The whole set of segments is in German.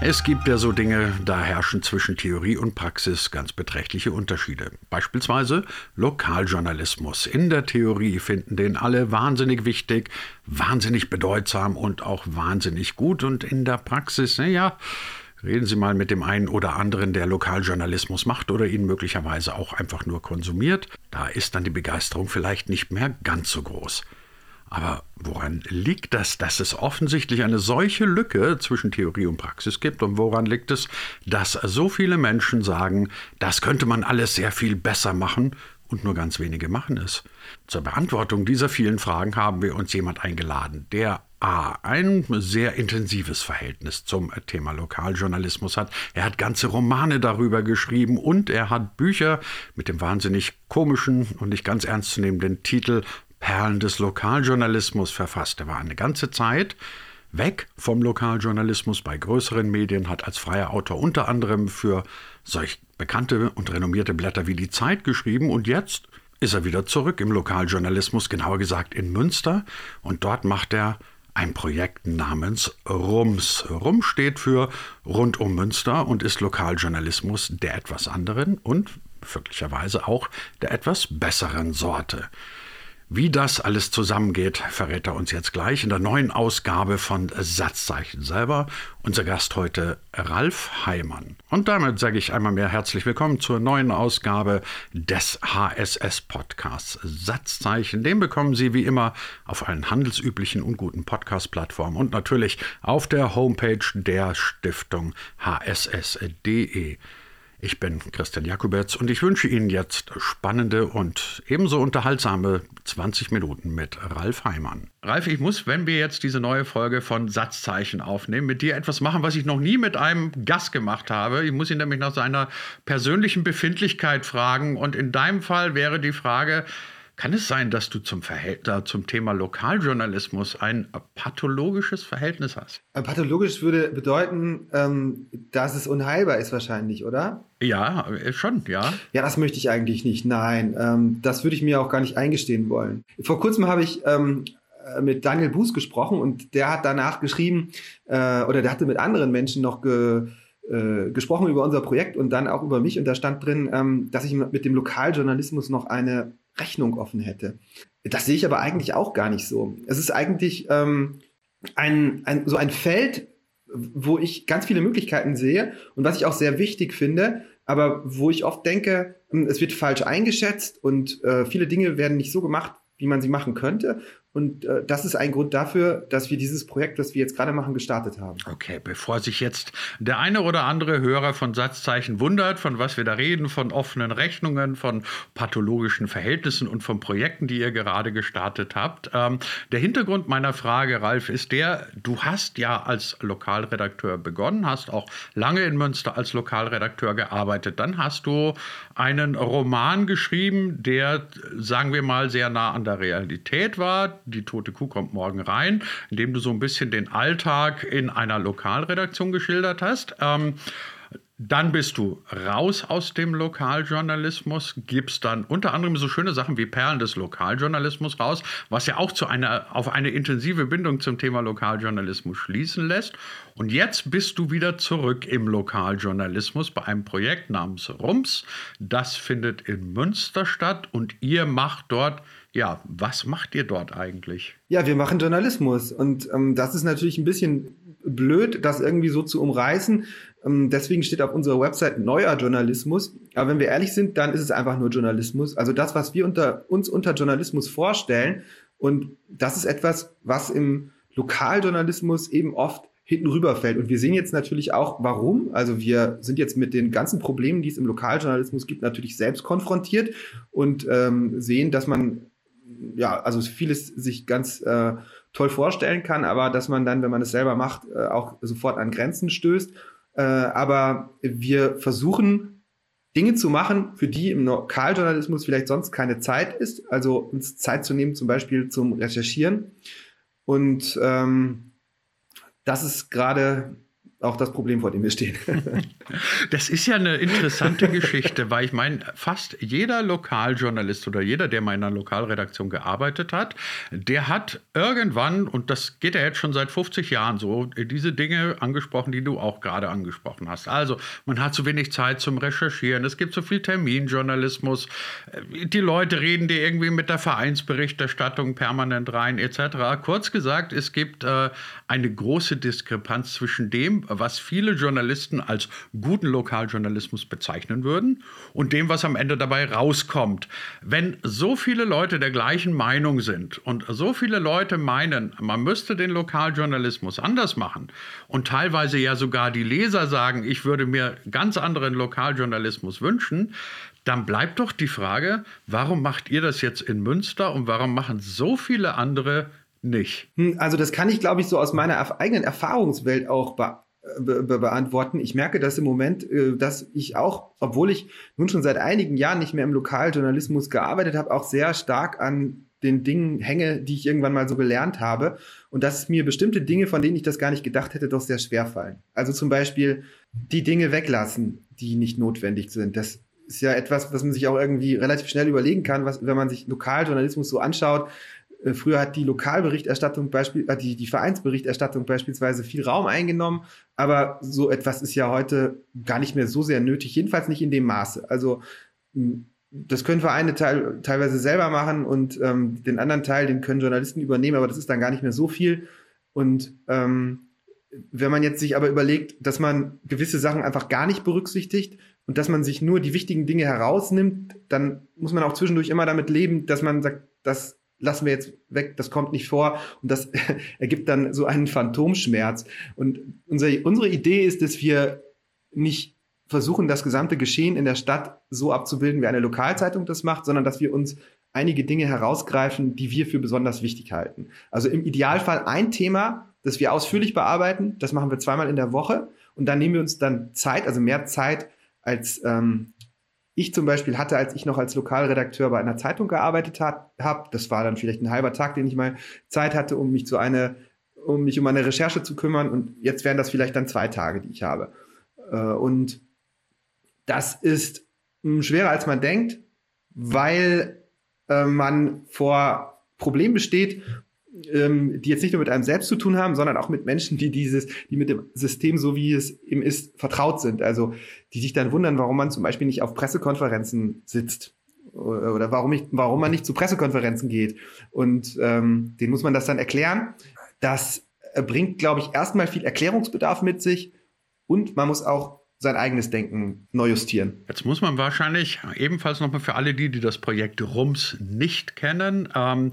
Es gibt ja so Dinge, da herrschen zwischen Theorie und Praxis ganz beträchtliche Unterschiede. Beispielsweise Lokaljournalismus. In der Theorie finden den alle wahnsinnig wichtig, wahnsinnig bedeutsam und auch wahnsinnig gut. Und in der Praxis, naja, reden Sie mal mit dem einen oder anderen, der Lokaljournalismus macht oder ihn möglicherweise auch einfach nur konsumiert. Da ist dann die Begeisterung vielleicht nicht mehr ganz so groß. Aber woran liegt das, dass es offensichtlich eine solche Lücke zwischen Theorie und Praxis gibt? Und woran liegt es, dass so viele Menschen sagen, das könnte man alles sehr viel besser machen und nur ganz wenige machen es? Zur Beantwortung dieser vielen Fragen haben wir uns jemand eingeladen, der A. ein sehr intensives Verhältnis zum Thema Lokaljournalismus hat. Er hat ganze Romane darüber geschrieben und er hat Bücher mit dem wahnsinnig komischen und nicht ganz ernstzunehmenden Titel Perlen des Lokaljournalismus verfasst. Er war eine ganze Zeit weg vom Lokaljournalismus bei größeren Medien, hat als freier Autor unter anderem für solch bekannte und renommierte Blätter wie die Zeit geschrieben und jetzt ist er wieder zurück im Lokaljournalismus, genauer gesagt in Münster und dort macht er ein Projekt namens RUMS. RUM steht für Rund um Münster und ist Lokaljournalismus der etwas anderen und möglicherweise auch der etwas besseren Sorte. Wie das alles zusammengeht, verrät er uns jetzt gleich in der neuen Ausgabe von Satzzeichen selber. Unser Gast heute Ralf Heimann. Und damit sage ich einmal mehr herzlich willkommen zur neuen Ausgabe des HSS Podcasts Satzzeichen. Den bekommen Sie wie immer auf allen handelsüblichen und guten Podcast-Plattformen und natürlich auf der Homepage der Stiftung hss.de. Ich bin Christian Jakubetz und ich wünsche Ihnen jetzt spannende und ebenso unterhaltsame 20 Minuten mit Ralf Heimann. Ralf, ich muss, wenn wir jetzt diese neue Folge von Satzzeichen aufnehmen, mit dir etwas machen, was ich noch nie mit einem Gast gemacht habe. Ich muss ihn nämlich nach seiner persönlichen Befindlichkeit fragen und in deinem Fall wäre die Frage, kann es sein, dass du zum, Verhält zum Thema Lokaljournalismus ein pathologisches Verhältnis hast? Pathologisch würde bedeuten, ähm, dass es unheilbar ist wahrscheinlich, oder? Ja, äh, schon, ja. Ja, das möchte ich eigentlich nicht. Nein, ähm, das würde ich mir auch gar nicht eingestehen wollen. Vor kurzem habe ich ähm, äh, mit Daniel Buß gesprochen und der hat danach geschrieben, äh, oder der hatte mit anderen Menschen noch ge äh, gesprochen über unser Projekt und dann auch über mich und da stand drin, ähm, dass ich mit dem Lokaljournalismus noch eine Rechnung offen hätte. Das sehe ich aber eigentlich auch gar nicht so. Es ist eigentlich ähm, ein, ein, so ein Feld, wo ich ganz viele Möglichkeiten sehe und was ich auch sehr wichtig finde, aber wo ich oft denke, hm, es wird falsch eingeschätzt und äh, viele Dinge werden nicht so gemacht, wie man sie machen könnte. Und äh, das ist ein Grund dafür, dass wir dieses Projekt, das wir jetzt gerade machen, gestartet haben. Okay, bevor sich jetzt der eine oder andere Hörer von Satzzeichen wundert, von was wir da reden, von offenen Rechnungen, von pathologischen Verhältnissen und von Projekten, die ihr gerade gestartet habt. Ähm, der Hintergrund meiner Frage, Ralf, ist der, du hast ja als Lokalredakteur begonnen, hast auch lange in Münster als Lokalredakteur gearbeitet. Dann hast du einen Roman geschrieben, der, sagen wir mal, sehr nah an der Realität war die tote Kuh kommt morgen rein, in dem du so ein bisschen den Alltag in einer Lokalredaktion geschildert hast. Ähm, dann bist du raus aus dem Lokaljournalismus, gibst dann unter anderem so schöne Sachen wie Perlen des Lokaljournalismus raus, was ja auch zu einer, auf eine intensive Bindung zum Thema Lokaljournalismus schließen lässt. Und jetzt bist du wieder zurück im Lokaljournalismus bei einem Projekt namens RUMS. Das findet in Münster statt und ihr macht dort ja, was macht ihr dort eigentlich? Ja, wir machen Journalismus und ähm, das ist natürlich ein bisschen blöd, das irgendwie so zu umreißen. Ähm, deswegen steht auf unserer Website neuer Journalismus. Aber wenn wir ehrlich sind, dann ist es einfach nur Journalismus. Also das, was wir unter, uns unter Journalismus vorstellen. Und das ist etwas, was im Lokaljournalismus eben oft hinten rüberfällt. Und wir sehen jetzt natürlich auch, warum. Also wir sind jetzt mit den ganzen Problemen, die es im Lokaljournalismus gibt, natürlich selbst konfrontiert und ähm, sehen, dass man ja, also vieles sich ganz äh, toll vorstellen kann, aber dass man dann, wenn man es selber macht, äh, auch sofort an Grenzen stößt. Äh, aber wir versuchen Dinge zu machen, für die im Lokaljournalismus vielleicht sonst keine Zeit ist. Also uns Zeit zu nehmen, zum Beispiel zum Recherchieren. Und ähm, das ist gerade auch das Problem, vor dem wir stehen. Das ist ja eine interessante Geschichte, weil ich meine, fast jeder Lokaljournalist oder jeder, der mal in einer Lokalredaktion gearbeitet hat, der hat irgendwann, und das geht ja jetzt schon seit 50 Jahren so, diese Dinge angesprochen, die du auch gerade angesprochen hast. Also, man hat zu wenig Zeit zum Recherchieren, es gibt so viel Terminjournalismus, die Leute reden dir irgendwie mit der Vereinsberichterstattung permanent rein, etc. Kurz gesagt, es gibt äh, eine große Diskrepanz zwischen dem, was viele Journalisten als guten Lokaljournalismus bezeichnen würden und dem, was am Ende dabei rauskommt. Wenn so viele Leute der gleichen Meinung sind und so viele Leute meinen, man müsste den Lokaljournalismus anders machen und teilweise ja sogar die Leser sagen, ich würde mir ganz anderen Lokaljournalismus wünschen, dann bleibt doch die Frage, warum macht ihr das jetzt in Münster und warum machen so viele andere nicht? Hm, also das kann ich, glaube ich, so aus meiner eigenen Erfahrungswelt auch be be be beantworten. Ich merke das im Moment, äh, dass ich auch, obwohl ich nun schon seit einigen Jahren nicht mehr im Lokaljournalismus gearbeitet habe, auch sehr stark an den Dingen hänge, die ich irgendwann mal so gelernt habe. Und dass mir bestimmte Dinge, von denen ich das gar nicht gedacht hätte, doch sehr schwer fallen. Also zum Beispiel die Dinge weglassen, die nicht notwendig sind. Das ist ja etwas, was man sich auch irgendwie relativ schnell überlegen kann, was, wenn man sich Lokaljournalismus so anschaut. Äh, früher hat die Lokalberichterstattung, Beispiel, äh, die, die Vereinsberichterstattung beispielsweise viel Raum eingenommen, aber so etwas ist ja heute gar nicht mehr so sehr nötig, jedenfalls nicht in dem Maße. Also das können Vereine teil, teilweise selber machen und ähm, den anderen Teil, den können Journalisten übernehmen, aber das ist dann gar nicht mehr so viel. Und ähm, wenn man jetzt sich aber überlegt, dass man gewisse Sachen einfach gar nicht berücksichtigt und dass man sich nur die wichtigen Dinge herausnimmt, dann muss man auch zwischendurch immer damit leben, dass man sagt, das lassen wir jetzt weg, das kommt nicht vor und das ergibt dann so einen Phantomschmerz. Und unsere, unsere Idee ist, dass wir nicht versuchen, das gesamte Geschehen in der Stadt so abzubilden, wie eine Lokalzeitung das macht, sondern dass wir uns einige Dinge herausgreifen, die wir für besonders wichtig halten. Also im Idealfall ein Thema, das wir ausführlich bearbeiten, das machen wir zweimal in der Woche und dann nehmen wir uns dann Zeit, also mehr Zeit als ähm, ich zum Beispiel hatte, als ich noch als Lokalredakteur bei einer Zeitung gearbeitet habe. Das war dann vielleicht ein halber Tag, den ich mal Zeit hatte, um mich zu eine, um mich um eine Recherche zu kümmern. Und jetzt wären das vielleicht dann zwei Tage, die ich habe. Äh, und das ist hm, schwerer als man denkt, weil äh, man vor Problemen besteht, ähm, die jetzt nicht nur mit einem selbst zu tun haben, sondern auch mit Menschen, die dieses, die mit dem System, so wie es eben ist, vertraut sind. Also die sich dann wundern, warum man zum Beispiel nicht auf Pressekonferenzen sitzt oder warum, ich, warum man nicht zu Pressekonferenzen geht. Und ähm, den muss man das dann erklären. Das bringt, glaube ich, erstmal viel Erklärungsbedarf mit sich und man muss auch sein eigenes Denken neu justieren. Jetzt muss man wahrscheinlich ebenfalls nochmal für alle die, die das Projekt RUMS nicht kennen, ähm,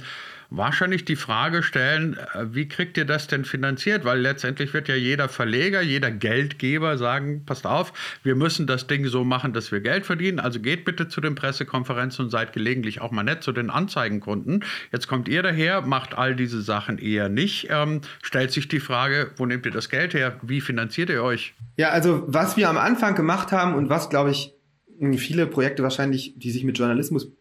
wahrscheinlich die Frage stellen, äh, wie kriegt ihr das denn finanziert? Weil letztendlich wird ja jeder Verleger, jeder Geldgeber sagen, passt auf, wir müssen das Ding so machen, dass wir Geld verdienen. Also geht bitte zu den Pressekonferenzen und seid gelegentlich auch mal nett zu den Anzeigenkunden. Jetzt kommt ihr daher, macht all diese Sachen eher nicht. Ähm, stellt sich die Frage, wo nehmt ihr das Geld her? Wie finanziert ihr euch? Ja, also was wir am Anfang gemacht haben und was, glaube ich, viele Projekte wahrscheinlich, die sich mit Journalismus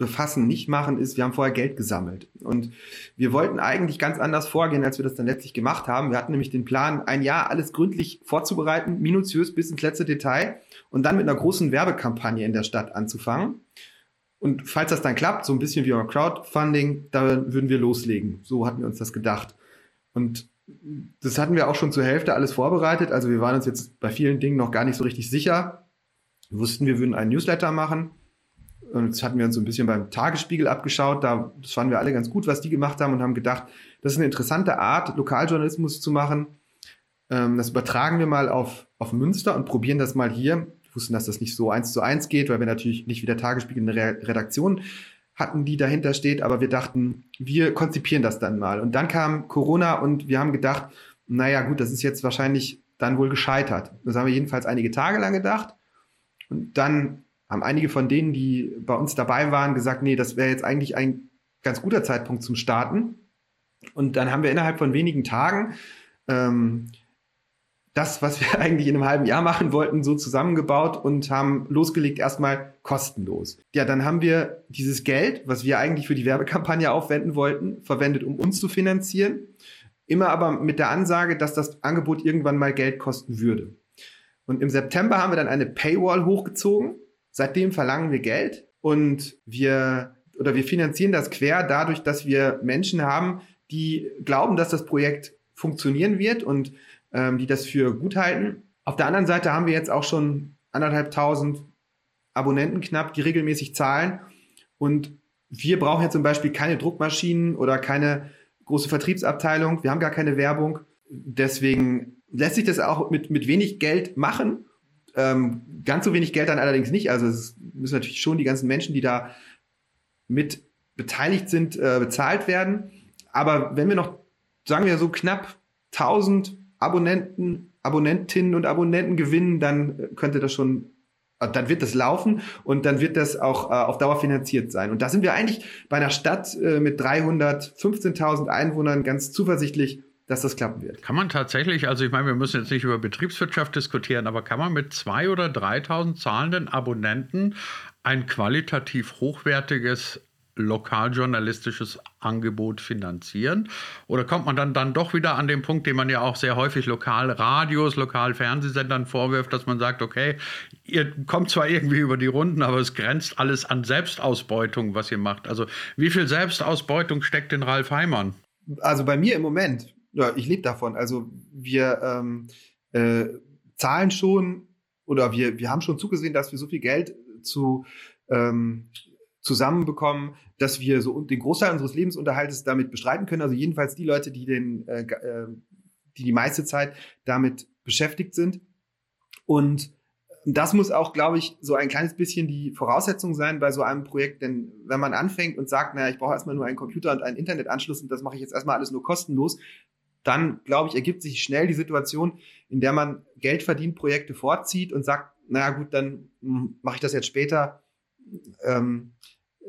befassen, nicht machen, ist, wir haben vorher Geld gesammelt. Und wir wollten eigentlich ganz anders vorgehen, als wir das dann letztlich gemacht haben. Wir hatten nämlich den Plan, ein Jahr alles gründlich vorzubereiten, minutiös bis ins letzte Detail und dann mit einer großen Werbekampagne in der Stadt anzufangen. Und falls das dann klappt, so ein bisschen wie beim Crowdfunding, da würden wir loslegen. So hatten wir uns das gedacht. Und das hatten wir auch schon zur Hälfte alles vorbereitet. Also wir waren uns jetzt bei vielen Dingen noch gar nicht so richtig sicher. Wir wussten, wir würden einen Newsletter machen und das hatten wir uns so ein bisschen beim Tagesspiegel abgeschaut. Da, das fanden wir alle ganz gut, was die gemacht haben und haben gedacht, das ist eine interessante Art, Lokaljournalismus zu machen. Ähm, das übertragen wir mal auf, auf Münster und probieren das mal hier. Wir wussten, dass das nicht so eins zu eins geht, weil wir natürlich nicht wie der Tagesspiegel eine Re Redaktion hatten, die dahinter steht. Aber wir dachten, wir konzipieren das dann mal. Und dann kam Corona und wir haben gedacht, naja, gut, das ist jetzt wahrscheinlich dann wohl gescheitert. Das haben wir jedenfalls einige Tage lang gedacht. Und dann haben einige von denen, die bei uns dabei waren, gesagt, nee, das wäre jetzt eigentlich ein ganz guter Zeitpunkt zum Starten. Und dann haben wir innerhalb von wenigen Tagen ähm, das, was wir eigentlich in einem halben Jahr machen wollten, so zusammengebaut und haben losgelegt erstmal kostenlos. Ja, dann haben wir dieses Geld, was wir eigentlich für die Werbekampagne aufwenden wollten, verwendet, um uns zu finanzieren immer aber mit der Ansage, dass das Angebot irgendwann mal Geld kosten würde. Und im September haben wir dann eine Paywall hochgezogen. Seitdem verlangen wir Geld und wir oder wir finanzieren das quer dadurch, dass wir Menschen haben, die glauben, dass das Projekt funktionieren wird und ähm, die das für gut halten. Auf der anderen Seite haben wir jetzt auch schon anderthalbtausend Abonnenten knapp, die regelmäßig zahlen. Und wir brauchen ja zum Beispiel keine Druckmaschinen oder keine große Vertriebsabteilung. Wir haben gar keine Werbung. Deswegen lässt sich das auch mit, mit wenig Geld machen. Ähm, ganz so wenig Geld dann allerdings nicht. Also es müssen natürlich schon die ganzen Menschen, die da mit beteiligt sind, äh, bezahlt werden. Aber wenn wir noch, sagen wir so knapp 1000 Abonnenten, Abonnentinnen und Abonnenten gewinnen, dann könnte das schon äh, dann wird das laufen und dann wird das auch äh, auf Dauer finanziert sein. Und da sind wir eigentlich bei einer Stadt äh, mit 315.000 Einwohnern ganz zuversichtlich, dass das klappen wird. Kann man tatsächlich, also ich meine, wir müssen jetzt nicht über Betriebswirtschaft diskutieren, aber kann man mit 2.000 oder 3.000 zahlenden Abonnenten ein qualitativ hochwertiges lokaljournalistisches Angebot finanzieren? Oder kommt man dann, dann doch wieder an den Punkt, den man ja auch sehr häufig Lokalradios, Lokalfernsehsendern vorwirft, dass man sagt, okay, ihr kommt zwar irgendwie über die Runden, aber es grenzt alles an Selbstausbeutung, was ihr macht. Also wie viel Selbstausbeutung steckt in Ralf Heimann? Also bei mir im Moment, ja, ich lebe davon. Also wir ähm, äh, zahlen schon oder wir, wir haben schon zugesehen, dass wir so viel Geld zu ähm, zusammenbekommen, dass wir so den Großteil unseres Lebensunterhaltes damit bestreiten können. Also jedenfalls die Leute, die den, äh, äh, die die meiste Zeit damit beschäftigt sind. Und das muss auch, glaube ich, so ein kleines bisschen die Voraussetzung sein bei so einem Projekt. Denn wenn man anfängt und sagt, naja, ich brauche erstmal nur einen Computer und einen Internetanschluss und das mache ich jetzt erstmal alles nur kostenlos, dann, glaube ich, ergibt sich schnell die Situation, in der man Geld verdient, Projekte vorzieht und sagt, naja gut, dann hm, mache ich das jetzt später ähm,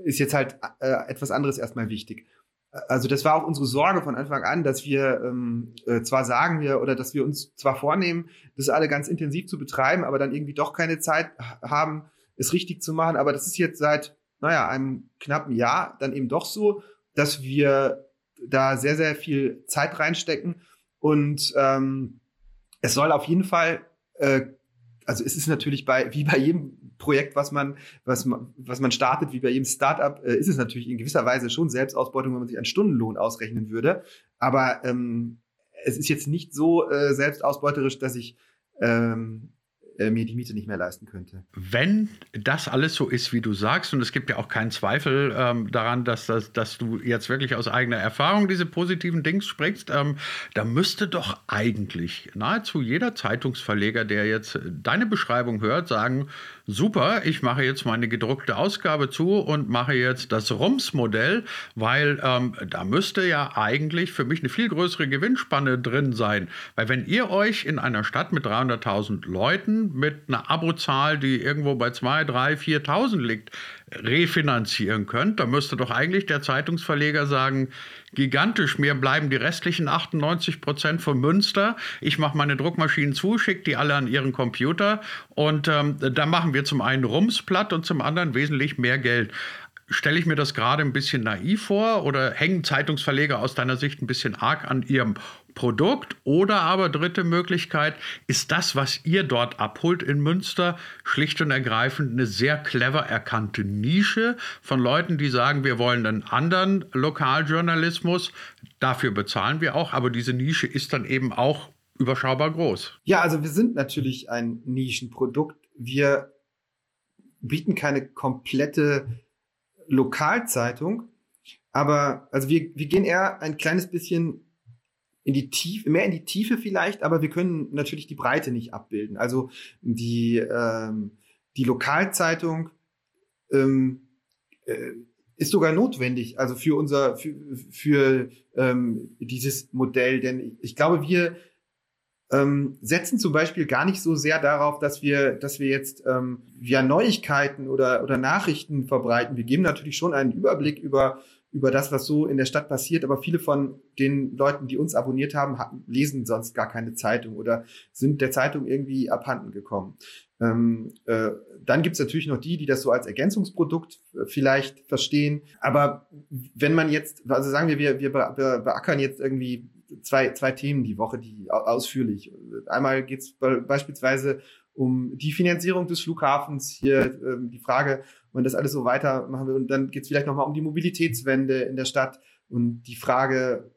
ist jetzt halt äh, etwas anderes erstmal wichtig. Also das war auch unsere Sorge von Anfang an, dass wir ähm, äh, zwar sagen wir oder dass wir uns zwar vornehmen, das alle ganz intensiv zu betreiben, aber dann irgendwie doch keine Zeit haben, es richtig zu machen. Aber das ist jetzt seit, naja, einem knappen Jahr dann eben doch so, dass wir da sehr, sehr viel Zeit reinstecken. Und ähm, es soll auf jeden Fall, äh, also es ist natürlich bei, wie bei jedem Projekt, was man, was man, was man startet, wie bei jedem Startup, äh, ist es natürlich in gewisser Weise schon Selbstausbeutung, wenn man sich einen Stundenlohn ausrechnen würde. Aber ähm, es ist jetzt nicht so äh, selbstausbeuterisch, dass ich ähm, äh, mir die Miete nicht mehr leisten könnte. Wenn das alles so ist, wie du sagst, und es gibt ja auch keinen Zweifel ähm, daran, dass, dass, dass du jetzt wirklich aus eigener Erfahrung diese positiven Dings sprichst, ähm, da müsste doch eigentlich nahezu jeder Zeitungsverleger, der jetzt deine Beschreibung hört, sagen, super, ich mache jetzt meine gedruckte Ausgabe zu und mache jetzt das RUMS-Modell, weil ähm, da müsste ja eigentlich für mich eine viel größere Gewinnspanne drin sein. Weil wenn ihr euch in einer Stadt mit 300.000 Leuten mit einer Abozahl, die irgendwo bei 2, 3, 4.000 liegt, refinanzieren könnt, dann müsste doch eigentlich der Zeitungsverleger sagen, gigantisch, mir bleiben die restlichen 98 Prozent von Münster, ich mache meine Druckmaschinen zu, schicke die alle an ihren Computer und ähm, da machen wir zum einen Rums platt und zum anderen wesentlich mehr Geld. Stelle ich mir das gerade ein bisschen naiv vor oder hängen Zeitungsverleger aus deiner Sicht ein bisschen arg an ihrem Produkt? Oder aber dritte Möglichkeit, ist das, was ihr dort abholt in Münster, schlicht und ergreifend eine sehr clever erkannte Nische von Leuten, die sagen, wir wollen einen anderen Lokaljournalismus, dafür bezahlen wir auch, aber diese Nische ist dann eben auch überschaubar groß. Ja, also wir sind natürlich ein Nischenprodukt. Wir bieten keine komplette Lokalzeitung. Aber also wir, wir gehen eher ein kleines bisschen in die Tiefe, mehr in die Tiefe vielleicht, aber wir können natürlich die Breite nicht abbilden. Also die, ähm, die Lokalzeitung ähm, äh, ist sogar notwendig, also für unser, für, für ähm, dieses Modell. Denn ich glaube, wir ähm, setzen zum Beispiel gar nicht so sehr darauf, dass wir, dass wir jetzt ähm, via Neuigkeiten oder, oder Nachrichten verbreiten. Wir geben natürlich schon einen Überblick über, über das, was so in der Stadt passiert, aber viele von den Leuten, die uns abonniert haben, lesen sonst gar keine Zeitung oder sind der Zeitung irgendwie abhanden gekommen. Ähm, äh, dann gibt's natürlich noch die, die das so als Ergänzungsprodukt äh, vielleicht verstehen. Aber wenn man jetzt, also sagen wir, wir, wir beackern jetzt irgendwie zwei, zwei Themen die Woche, die ausführlich. Einmal geht es beispielsweise um die Finanzierung des Flughafens, hier äh, die Frage, man das alles so weitermachen will. Und dann geht es vielleicht nochmal um die Mobilitätswende in der Stadt und die Frage,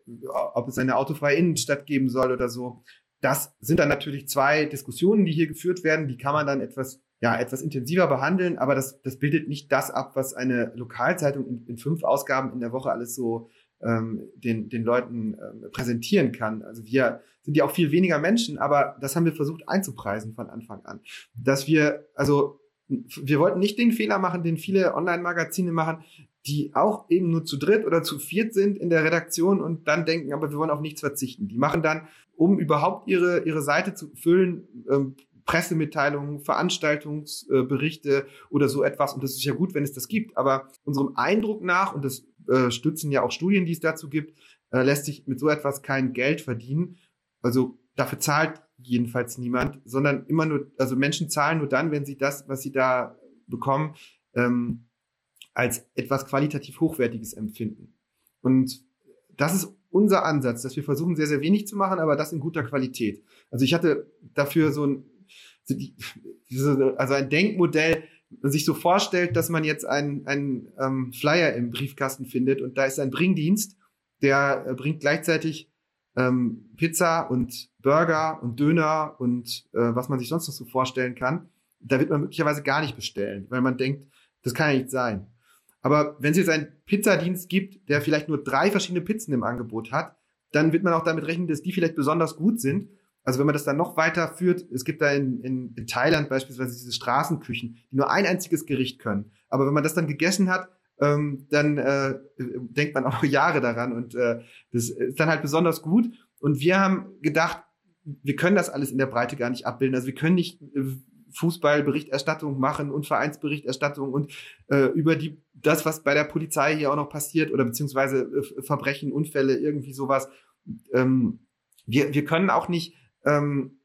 ob es eine autofreie Innenstadt geben soll oder so. Das sind dann natürlich zwei Diskussionen, die hier geführt werden. Die kann man dann etwas, ja, etwas intensiver behandeln, aber das, das bildet nicht das ab, was eine Lokalzeitung in, in fünf Ausgaben in der Woche alles so ähm, den, den Leuten ähm, präsentieren kann. Also wir sind ja auch viel weniger Menschen, aber das haben wir versucht einzupreisen von Anfang an. Dass wir, also wir wollten nicht den Fehler machen, den viele Online-Magazine machen, die auch eben nur zu dritt oder zu viert sind in der Redaktion und dann denken, aber wir wollen auf nichts verzichten. Die machen dann, um überhaupt ihre, ihre Seite zu füllen, ähm, Pressemitteilungen, Veranstaltungsberichte oder so etwas. Und das ist ja gut, wenn es das gibt. Aber unserem Eindruck nach, und das äh, stützen ja auch Studien, die es dazu gibt, äh, lässt sich mit so etwas kein Geld verdienen. Also dafür zahlt jedenfalls niemand, sondern immer nur, also Menschen zahlen nur dann, wenn sie das, was sie da bekommen, ähm, als etwas qualitativ Hochwertiges empfinden. Und das ist unser Ansatz, dass wir versuchen, sehr, sehr wenig zu machen, aber das in guter Qualität. Also ich hatte dafür so ein, also ein Denkmodell, sich so vorstellt, dass man jetzt einen, einen ähm, Flyer im Briefkasten findet und da ist ein Bringdienst, der äh, bringt gleichzeitig ähm, Pizza und Burger und Döner und äh, was man sich sonst noch so vorstellen kann. Da wird man möglicherweise gar nicht bestellen, weil man denkt, das kann ja nicht sein. Aber wenn es jetzt einen Pizzadienst gibt, der vielleicht nur drei verschiedene Pizzen im Angebot hat, dann wird man auch damit rechnen, dass die vielleicht besonders gut sind. Also wenn man das dann noch weiter führt, es gibt da in, in, in Thailand beispielsweise diese Straßenküchen, die nur ein einziges Gericht können. Aber wenn man das dann gegessen hat, ähm, dann äh, denkt man auch Jahre daran und äh, das ist dann halt besonders gut. Und wir haben gedacht, wir können das alles in der Breite gar nicht abbilden. Also wir können nicht äh, Fußballberichterstattung machen und Vereinsberichterstattung und äh, über die das, was bei der Polizei hier auch noch passiert oder beziehungsweise äh, Verbrechen, Unfälle, irgendwie sowas. Ähm, wir, wir können auch nicht ähm,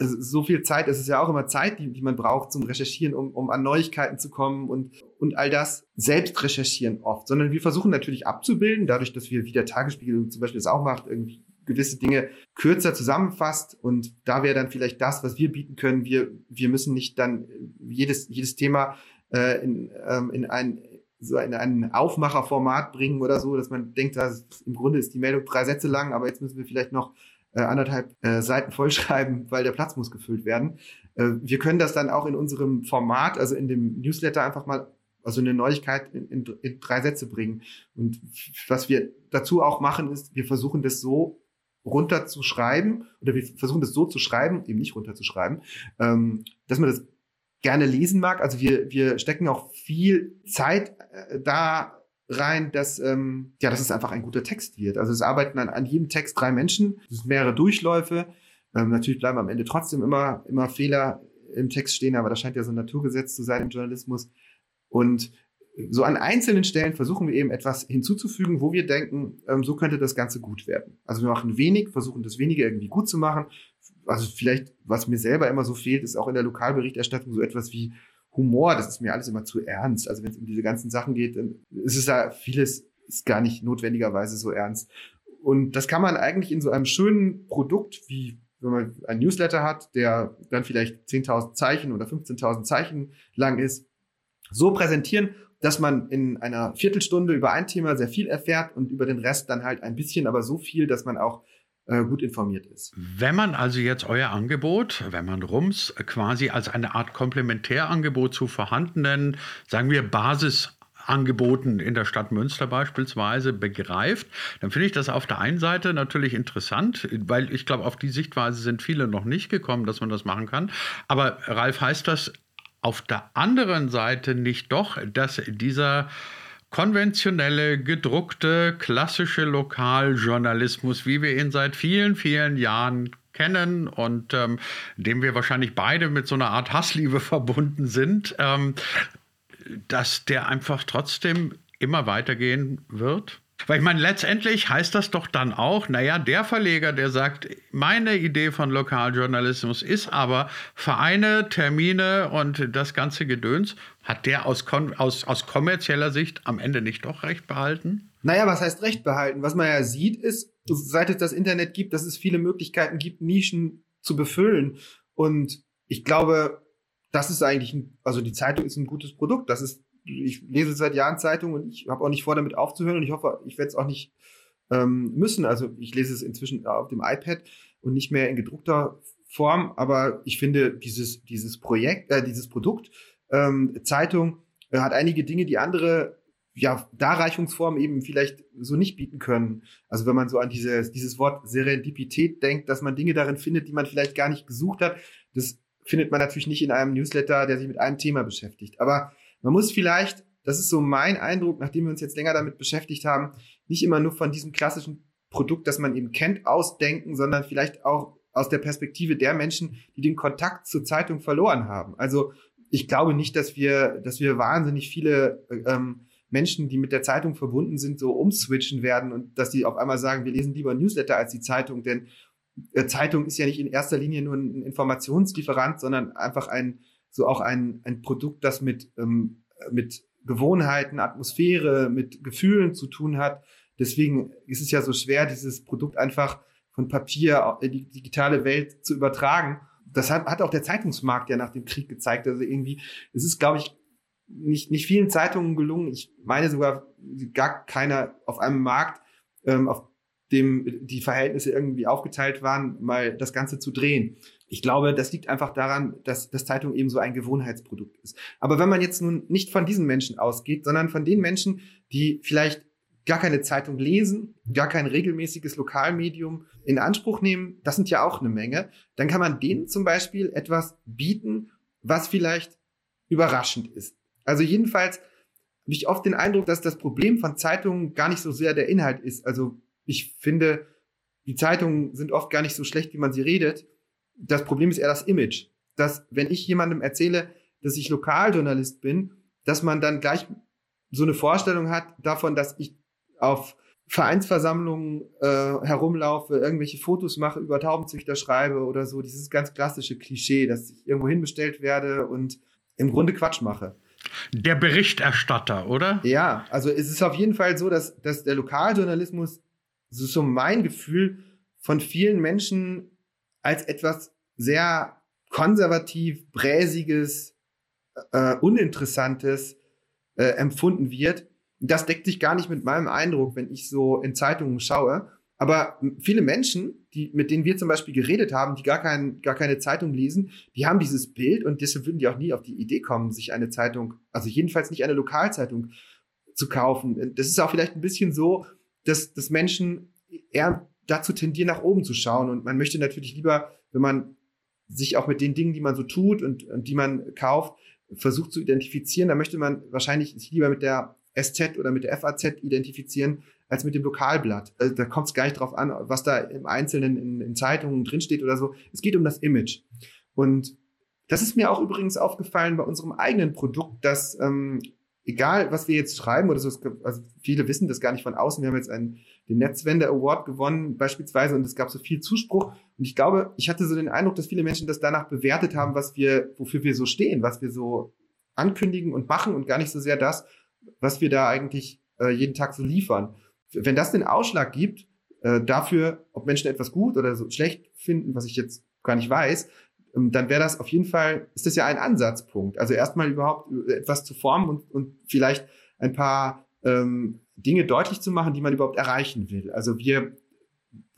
so viel Zeit, es ist ja auch immer Zeit, die, die man braucht zum Recherchieren, um, um an Neuigkeiten zu kommen und, und all das selbst recherchieren oft, sondern wir versuchen natürlich abzubilden, dadurch, dass wir, wie der Tagesspiegel zum Beispiel das auch macht, irgendwie gewisse Dinge kürzer zusammenfasst und da wäre dann vielleicht das, was wir bieten können. Wir, wir müssen nicht dann jedes, jedes Thema äh, in, ähm, in ein so in ein Aufmacherformat bringen oder so, dass man denkt, dass im Grunde ist die Meldung drei Sätze lang, aber jetzt müssen wir vielleicht noch äh, anderthalb äh, Seiten vollschreiben, weil der Platz muss gefüllt werden. Äh, wir können das dann auch in unserem Format, also in dem Newsletter einfach mal also eine Neuigkeit in, in, in drei Sätze bringen. Und was wir dazu auch machen, ist, wir versuchen das so runterzuschreiben oder wir versuchen das so zu schreiben, eben nicht runterzuschreiben, ähm, dass man das gerne lesen mag. Also wir, wir stecken auch viel Zeit äh, da rein, dass, ähm, ja, dass es einfach ein guter Text wird. Also es arbeiten an, an jedem Text drei Menschen, es sind mehrere Durchläufe. Ähm, natürlich bleiben am Ende trotzdem immer, immer Fehler im Text stehen, aber das scheint ja so ein Naturgesetz zu sein im Journalismus. Und so an einzelnen Stellen versuchen wir eben etwas hinzuzufügen, wo wir denken, ähm, so könnte das Ganze gut werden. Also wir machen wenig, versuchen das wenige irgendwie gut zu machen. Also vielleicht, was mir selber immer so fehlt, ist auch in der Lokalberichterstattung so etwas wie Humor. Das ist mir alles immer zu ernst. Also wenn es um diese ganzen Sachen geht, dann ist es da vieles ist gar nicht notwendigerweise so ernst. Und das kann man eigentlich in so einem schönen Produkt wie wenn man ein Newsletter hat, der dann vielleicht 10.000 Zeichen oder 15.000 Zeichen lang ist, so präsentieren dass man in einer Viertelstunde über ein Thema sehr viel erfährt und über den Rest dann halt ein bisschen, aber so viel, dass man auch äh, gut informiert ist. Wenn man also jetzt euer Angebot, wenn man Rums quasi als eine Art Komplementärangebot zu vorhandenen, sagen wir Basis Angeboten in der Stadt Münster beispielsweise begreift, dann finde ich das auf der einen Seite natürlich interessant, weil ich glaube, auf die Sichtweise sind viele noch nicht gekommen, dass man das machen kann. Aber Ralf, heißt das auf der anderen Seite nicht doch, dass dieser konventionelle, gedruckte, klassische Lokaljournalismus, wie wir ihn seit vielen, vielen Jahren kennen und ähm, dem wir wahrscheinlich beide mit so einer Art Hassliebe verbunden sind, ähm, dass der einfach trotzdem immer weitergehen wird? Weil ich meine, letztendlich heißt das doch dann auch, naja, der Verleger, der sagt, meine Idee von Lokaljournalismus ist aber Vereine, Termine und das ganze Gedöns, hat der aus, aus, aus kommerzieller Sicht am Ende nicht doch recht behalten? Naja, was heißt Recht behalten? Was man ja sieht, ist, seit es das Internet gibt, dass es viele Möglichkeiten gibt, Nischen zu befüllen. Und ich glaube, das ist eigentlich, ein, also die Zeitung ist ein gutes Produkt. Das ist, ich lese seit Jahren Zeitung und ich habe auch nicht vor, damit aufzuhören und ich hoffe, ich werde es auch nicht ähm, müssen. Also ich lese es inzwischen auf dem iPad und nicht mehr in gedruckter Form, aber ich finde dieses, dieses Projekt, äh, dieses Produkt, ähm, Zeitung, äh, hat einige Dinge, die andere ja, Darreichungsformen eben vielleicht so nicht bieten können. Also wenn man so an dieses, dieses Wort Serendipität denkt, dass man Dinge darin findet, die man vielleicht gar nicht gesucht hat, das findet man natürlich nicht in einem Newsletter, der sich mit einem Thema beschäftigt. Aber man muss vielleicht, das ist so mein Eindruck, nachdem wir uns jetzt länger damit beschäftigt haben, nicht immer nur von diesem klassischen Produkt, das man eben kennt, ausdenken, sondern vielleicht auch aus der Perspektive der Menschen, die den Kontakt zur Zeitung verloren haben. Also ich glaube nicht, dass wir, dass wir wahnsinnig viele ähm, Menschen, die mit der Zeitung verbunden sind, so umswitchen werden und dass die auf einmal sagen, wir lesen lieber Newsletter als die Zeitung, denn äh, Zeitung ist ja nicht in erster Linie nur ein Informationslieferant, sondern einfach ein, so auch ein, ein Produkt, das mit, ähm, mit Gewohnheiten, Atmosphäre, mit Gefühlen zu tun hat. Deswegen ist es ja so schwer, dieses Produkt einfach von Papier in die digitale Welt zu übertragen. Das hat, hat auch der Zeitungsmarkt ja nach dem Krieg gezeigt. Also irgendwie, es ist, glaube ich, nicht, nicht vielen Zeitungen gelungen. Ich meine sogar gar keiner auf einem Markt, ähm, auf dem die Verhältnisse irgendwie aufgeteilt waren, mal das Ganze zu drehen. Ich glaube, das liegt einfach daran, dass das Zeitung eben so ein Gewohnheitsprodukt ist. Aber wenn man jetzt nun nicht von diesen Menschen ausgeht, sondern von den Menschen, die vielleicht gar keine Zeitung lesen, gar kein regelmäßiges Lokalmedium in Anspruch nehmen, das sind ja auch eine Menge, dann kann man denen zum Beispiel etwas bieten, was vielleicht überraschend ist. Also jedenfalls habe ich oft den Eindruck, dass das Problem von Zeitungen gar nicht so sehr der Inhalt ist. Also ich finde, die Zeitungen sind oft gar nicht so schlecht, wie man sie redet. Das Problem ist eher das Image. Dass, wenn ich jemandem erzähle, dass ich Lokaljournalist bin, dass man dann gleich so eine Vorstellung hat davon, dass ich auf Vereinsversammlungen äh, herumlaufe, irgendwelche Fotos mache, über Taubenzüchter schreibe oder so. Dieses ganz klassische Klischee, dass ich irgendwo hinbestellt werde und im Grunde Quatsch mache. Der Berichterstatter, oder? Ja, also es ist auf jeden Fall so, dass, dass der Lokaljournalismus, so so mein Gefühl, von vielen Menschen als etwas sehr konservativ, bräsiges, äh, uninteressantes äh, empfunden wird. Das deckt sich gar nicht mit meinem Eindruck, wenn ich so in Zeitungen schaue. Aber viele Menschen, die, mit denen wir zum Beispiel geredet haben, die gar, kein, gar keine Zeitung lesen, die haben dieses Bild und deshalb würden die auch nie auf die Idee kommen, sich eine Zeitung, also jedenfalls nicht eine Lokalzeitung zu kaufen. Das ist auch vielleicht ein bisschen so, dass, dass Menschen eher dazu tendieren, nach oben zu schauen. Und man möchte natürlich lieber, wenn man sich auch mit den Dingen, die man so tut und, und die man kauft, versucht zu identifizieren, dann möchte man wahrscheinlich sich lieber mit der SZ oder mit der FAZ identifizieren, als mit dem Lokalblatt. Also da kommt es gar nicht drauf an, was da im Einzelnen in, in Zeitungen drinsteht oder so. Es geht um das Image. Und das ist mir auch übrigens aufgefallen bei unserem eigenen Produkt, dass ähm, egal, was wir jetzt schreiben oder so, also viele wissen das gar nicht von außen. Wir haben jetzt einen, den Netzwende Award gewonnen beispielsweise und es gab so viel Zuspruch. Und ich glaube, ich hatte so den Eindruck, dass viele Menschen das danach bewertet haben, was wir, wofür wir so stehen, was wir so ankündigen und machen und gar nicht so sehr das, was wir da eigentlich äh, jeden Tag so liefern wenn das den Ausschlag gibt äh, dafür, ob Menschen etwas gut oder so schlecht finden, was ich jetzt gar nicht weiß, dann wäre das auf jeden Fall, ist das ja ein Ansatzpunkt. Also erstmal überhaupt äh, etwas zu formen und, und vielleicht ein paar ähm, Dinge deutlich zu machen, die man überhaupt erreichen will. Also wir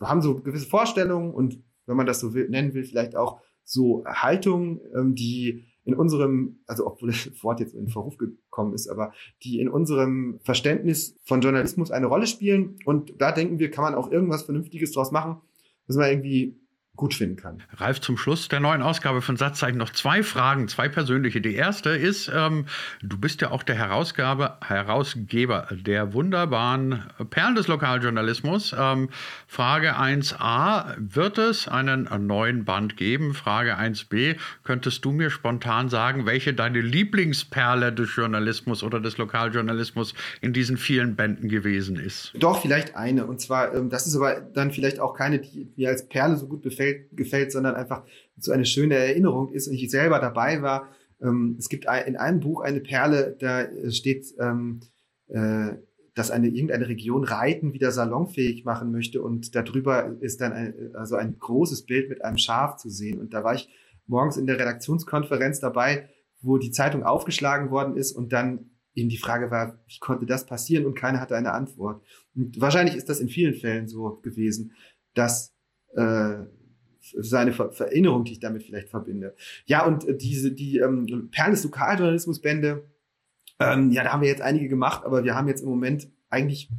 haben so gewisse Vorstellungen und wenn man das so will, nennen will, vielleicht auch so Haltungen, ähm, die in unserem, also obwohl das Wort jetzt in Verruf gekommen ist, aber die in unserem Verständnis von Journalismus eine Rolle spielen. Und da denken wir, kann man auch irgendwas Vernünftiges draus machen, dass man irgendwie gut finden kann. Ralf, zum Schluss der neuen Ausgabe von Satzzeichen noch zwei Fragen, zwei persönliche. Die erste ist, ähm, du bist ja auch der Herausgabe, Herausgeber der wunderbaren Perlen des Lokaljournalismus. Ähm, Frage 1a, wird es einen neuen Band geben? Frage 1b, könntest du mir spontan sagen, welche deine Lieblingsperle des Journalismus oder des Lokaljournalismus in diesen vielen Bänden gewesen ist? Doch, vielleicht eine. Und zwar, ähm, das ist aber dann vielleicht auch keine, die mir als Perle so gut befällt gefällt, gefällt, sondern einfach so eine schöne Erinnerung ist und ich selber dabei war. Ähm, es gibt in einem Buch eine Perle, da steht, ähm, äh, dass eine irgendeine Region Reiten wieder salonfähig machen möchte und darüber ist dann ein, also ein großes Bild mit einem Schaf zu sehen. Und da war ich morgens in der Redaktionskonferenz dabei, wo die Zeitung aufgeschlagen worden ist und dann eben die Frage war, wie konnte das passieren und keiner hatte eine Antwort. Und wahrscheinlich ist das in vielen Fällen so gewesen, dass äh, seine Ver Erinnerung, die ich damit vielleicht verbinde. Ja, und äh, diese, die ähm, Perlen des Lokaljournalismusbände, ähm, ja, da haben wir jetzt einige gemacht, aber wir haben jetzt im Moment eigentlich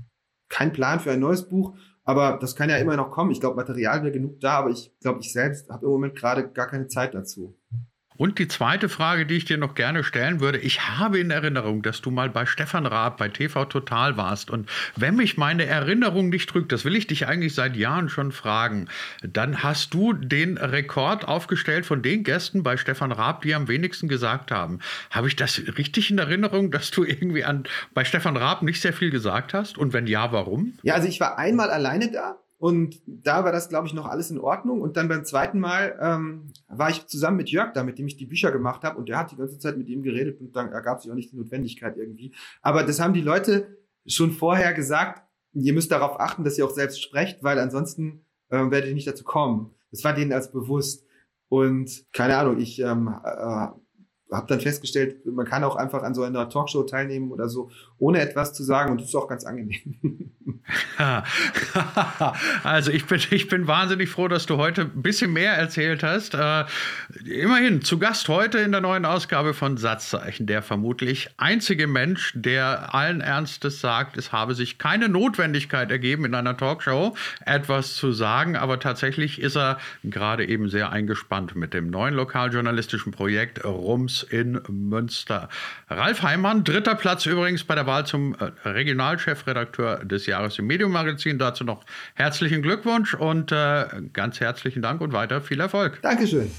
keinen Plan für ein neues Buch. Aber das kann ja immer noch kommen. Ich glaube, Material wäre genug da, aber ich glaube, ich selbst habe im Moment gerade gar keine Zeit dazu. Und die zweite Frage, die ich dir noch gerne stellen würde, ich habe in Erinnerung, dass du mal bei Stefan Raab bei TV Total warst. Und wenn mich meine Erinnerung nicht trügt, das will ich dich eigentlich seit Jahren schon fragen, dann hast du den Rekord aufgestellt von den Gästen bei Stefan Raab, die am wenigsten gesagt haben. Habe ich das richtig in Erinnerung, dass du irgendwie an, bei Stefan Raab nicht sehr viel gesagt hast? Und wenn ja, warum? Ja, also ich war einmal alleine da und da war das, glaube ich, noch alles in Ordnung. Und dann beim zweiten Mal ähm, war ich zusammen mit Jörg da, mit dem ich die Bücher gemacht habe. Und der hat die ganze Zeit mit ihm geredet und dann ergab sich auch nicht die Notwendigkeit irgendwie. Aber das haben die Leute schon vorher gesagt. Ihr müsst darauf achten, dass ihr auch selbst sprecht, weil ansonsten äh, werdet ihr nicht dazu kommen. Das war denen als bewusst. Und keine Ahnung, ich ähm, äh, habe dann festgestellt, man kann auch einfach an so einer Talkshow teilnehmen oder so, ohne etwas zu sagen. Und das ist auch ganz angenehm. also ich bin, ich bin wahnsinnig froh, dass du heute ein bisschen mehr erzählt hast. Äh, immerhin zu Gast heute in der neuen Ausgabe von Satzzeichen, der vermutlich einzige Mensch, der allen Ernstes sagt, es habe sich keine Notwendigkeit ergeben, in einer Talkshow etwas zu sagen. Aber tatsächlich ist er gerade eben sehr eingespannt mit dem neuen lokaljournalistischen Projekt Rums in Münster. Ralf Heimann, dritter Platz übrigens bei der Wahl zum äh, Regionalchefredakteur des Jahres im Medium-Magazin. Dazu noch herzlichen Glückwunsch und äh, ganz herzlichen Dank und weiter viel Erfolg. Dankeschön.